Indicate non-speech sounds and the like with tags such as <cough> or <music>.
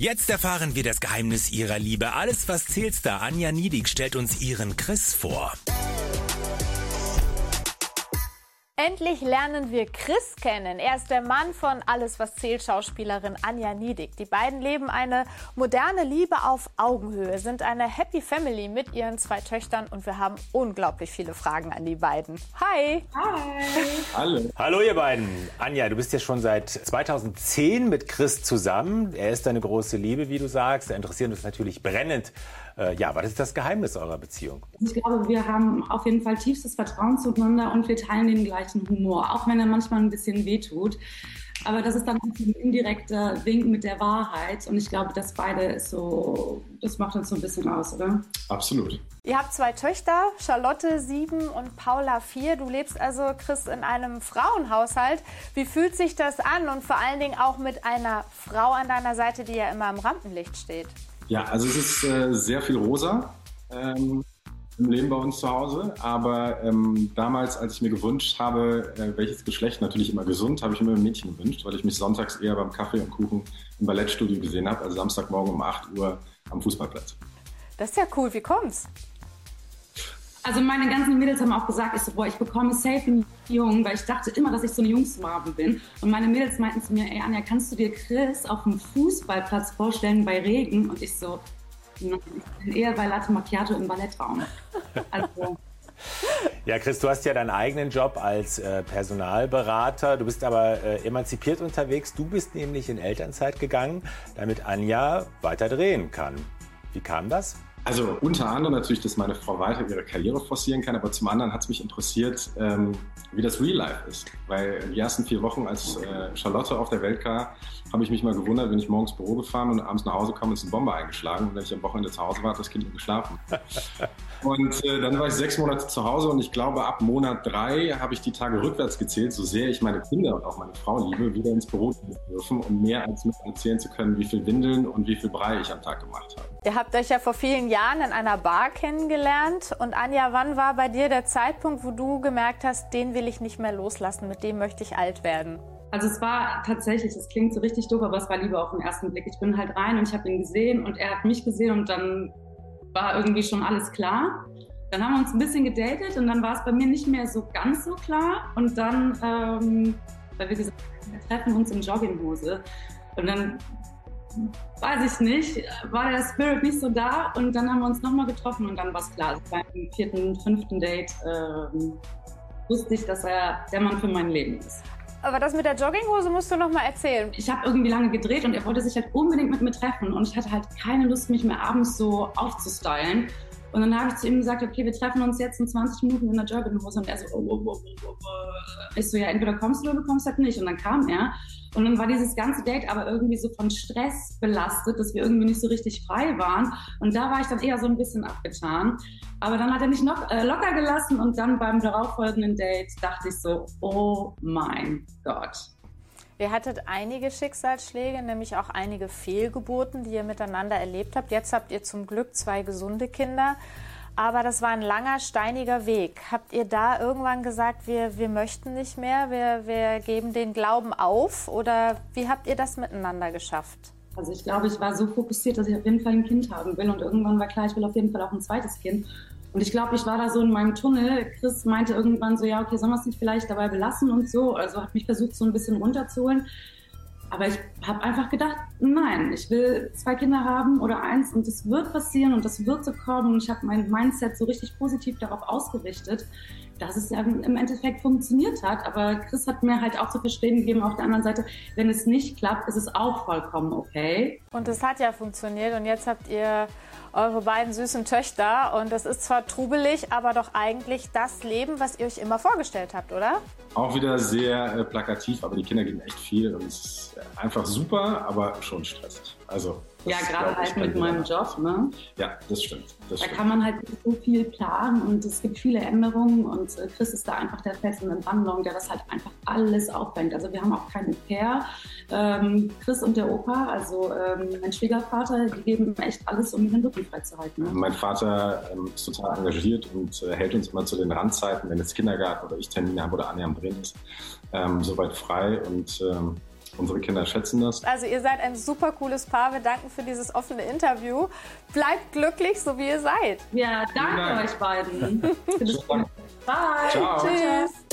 Jetzt erfahren wir das Geheimnis ihrer Liebe. Alles, was zählt da. Anja Niedig stellt uns ihren Chris vor. Endlich lernen wir Chris kennen. Er ist der Mann von Alles, was zählt, Schauspielerin Anja Niedig. Die beiden leben eine moderne Liebe auf Augenhöhe, sind eine Happy Family mit ihren zwei Töchtern und wir haben unglaublich viele Fragen an die beiden. Hi! Hi! Hallo! Hallo ihr beiden! Anja, du bist ja schon seit 2010 mit Chris zusammen. Er ist deine große Liebe, wie du sagst. Er interessiert uns natürlich brennend äh, ja, was ist das Geheimnis eurer Beziehung? Ich glaube, wir haben auf jeden Fall tiefstes Vertrauen zueinander und wir teilen den gleichen Humor, auch wenn er manchmal ein bisschen wehtut. Aber das ist dann ein indirekter Wink mit der Wahrheit. Und ich glaube, das beide ist so, das macht uns so ein bisschen aus, oder? Absolut. Ihr habt zwei Töchter, Charlotte sieben und Paula vier. Du lebst also, Chris, in einem Frauenhaushalt. Wie fühlt sich das an und vor allen Dingen auch mit einer Frau an deiner Seite, die ja immer im Rampenlicht steht? Ja, also es ist äh, sehr viel rosa ähm, im Leben bei uns zu Hause. Aber ähm, damals, als ich mir gewünscht habe, äh, welches Geschlecht, natürlich immer gesund, habe ich mir ein Mädchen gewünscht, weil ich mich sonntags eher beim Kaffee und Kuchen im Ballettstudio gesehen habe, also Samstagmorgen um 8 Uhr am Fußballplatz. Das ist ja cool. Wie kommt's? Also meine ganzen Mädels haben auch gesagt, ich so, boah, ich bekomme safe einen Jungen, weil ich dachte immer, dass ich so eine Jungsmarbe bin. Und meine Mädels meinten zu mir, ey Anja, kannst du dir Chris auf dem Fußballplatz vorstellen bei Regen? Und ich so, nein, ich bin eher bei Latte Macchiato im Ballettraum. <laughs> Also, ja, Chris, du hast ja deinen eigenen Job als äh, Personalberater. Du bist aber äh, emanzipiert unterwegs. Du bist nämlich in Elternzeit gegangen, damit Anja weiter drehen kann. Wie kam das? Also unter anderem natürlich, dass meine Frau weiter ihre Karriere forcieren kann, aber zum anderen hat es mich interessiert, ähm, wie das Real Life ist. Weil die ersten vier Wochen, als äh, Charlotte auf der Welt war, habe ich mich mal gewundert, wenn ich morgens Büro gefahren und abends nach Hause kam, ist eine Bombe eingeschlagen. Und wenn ich am Wochenende zu Hause war, hat das Kind nur geschlafen. <laughs> und äh, dann war ich sechs Monate zu Hause und ich glaube, ab Monat drei habe ich die Tage rückwärts gezählt, so sehr ich meine Kinder und auch meine Frau liebe, wieder ins Büro dürfen, um mehr als mit erzählen zu können, wie viel Windeln und wie viel Brei ich am Tag gemacht habe. Ihr habt euch ja vor vielen Jahren in einer Bar kennengelernt. Und Anja, wann war bei dir der Zeitpunkt, wo du gemerkt hast, den will ich nicht mehr loslassen, mit dem möchte ich alt werden? Also es war tatsächlich, es klingt so richtig doof, aber es war lieber auf den ersten Blick. Ich bin halt rein und ich habe ihn gesehen und er hat mich gesehen und dann war irgendwie schon alles klar. Dann haben wir uns ein bisschen gedatet und dann war es bei mir nicht mehr so ganz so klar. Und dann, ähm, weil wir gesagt haben, wir treffen uns in Jogginghose. Und dann weiß ich nicht, war der Spirit nicht so da und dann haben wir uns nochmal getroffen und dann war es klar. Beim vierten, fünften Date ähm, wusste ich, dass er der Mann für mein Leben ist. Aber das mit der Jogginghose musst du noch mal erzählen. Ich habe irgendwie lange gedreht und er wollte sich halt unbedingt mit mir treffen und ich hatte halt keine Lust, mich mehr abends so aufzustylen. Und dann habe ich zu ihm gesagt, okay, wir treffen uns jetzt in 20 Minuten in der Jogginghose. Und er so, oh, oh, oh, oh, oh. Ich so, ja, entweder kommst du oder kommst halt nicht. Und dann kam er. Und dann war dieses ganze Date aber irgendwie so von Stress belastet, dass wir irgendwie nicht so richtig frei waren. Und da war ich dann eher so ein bisschen abgetan. Aber dann hat er mich noch äh, locker gelassen und dann beim darauffolgenden Date dachte ich so, oh mein Gott. Ihr hattet einige Schicksalsschläge, nämlich auch einige Fehlgeburten, die ihr miteinander erlebt habt. Jetzt habt ihr zum Glück zwei gesunde Kinder. Aber das war ein langer, steiniger Weg. Habt ihr da irgendwann gesagt, wir, wir möchten nicht mehr, wir, wir geben den Glauben auf? Oder wie habt ihr das miteinander geschafft? Also ich glaube, ich war so fokussiert, dass ich auf jeden Fall ein Kind haben will. Und irgendwann war klar, ich will auf jeden Fall auch ein zweites Kind. Und ich glaube, ich war da so in meinem Tunnel. Chris meinte irgendwann so, ja, okay, sollen wir es nicht vielleicht dabei belassen und so. Also hat mich versucht, so ein bisschen runterzuholen. Aber ich habe einfach gedacht, nein, ich will zwei Kinder haben oder eins und es wird passieren und das wird so kommen. Und ich habe mein Mindset so richtig positiv darauf ausgerichtet, dass es ja im Endeffekt funktioniert hat. Aber Chris hat mir halt auch zu verstehen gegeben, auf der anderen Seite, wenn es nicht klappt, ist es auch vollkommen okay. Und es hat ja funktioniert und jetzt habt ihr eure beiden süßen Töchter. Und das ist zwar trubelig, aber doch eigentlich das Leben, was ihr euch immer vorgestellt habt, oder? Auch wieder sehr äh, plakativ, aber die Kinder geben echt viel und es ist einfach super, aber schon stressig. Also ja, gerade halt mit meinem Job, ne? Ja, das stimmt. Das da stimmt. kann man halt nicht so viel planen und es gibt viele Änderungen und äh, Chris ist da einfach der Fels in der Brandung, der das halt einfach alles aufbringt. Also wir haben auch keinen Pair. Ähm, Chris und der Opa, also ähm, mein Schwiegervater, die geben echt alles, um den Rücken freizuhalten. Ne? Mein Vater ähm, ist total engagiert und äh, hält uns immer zu den Randzeiten, wenn jetzt Kindergarten oder ich Termine habe oder Anja am Drehen ist, ähm, soweit frei und ähm, unsere Kinder schätzen das. Also ihr seid ein super cooles Paar. Wir danken für dieses offene Interview. Bleibt glücklich, so wie ihr seid. Ja, danke Dank. euch beiden. <laughs> Bye. Ciao. Tschüss.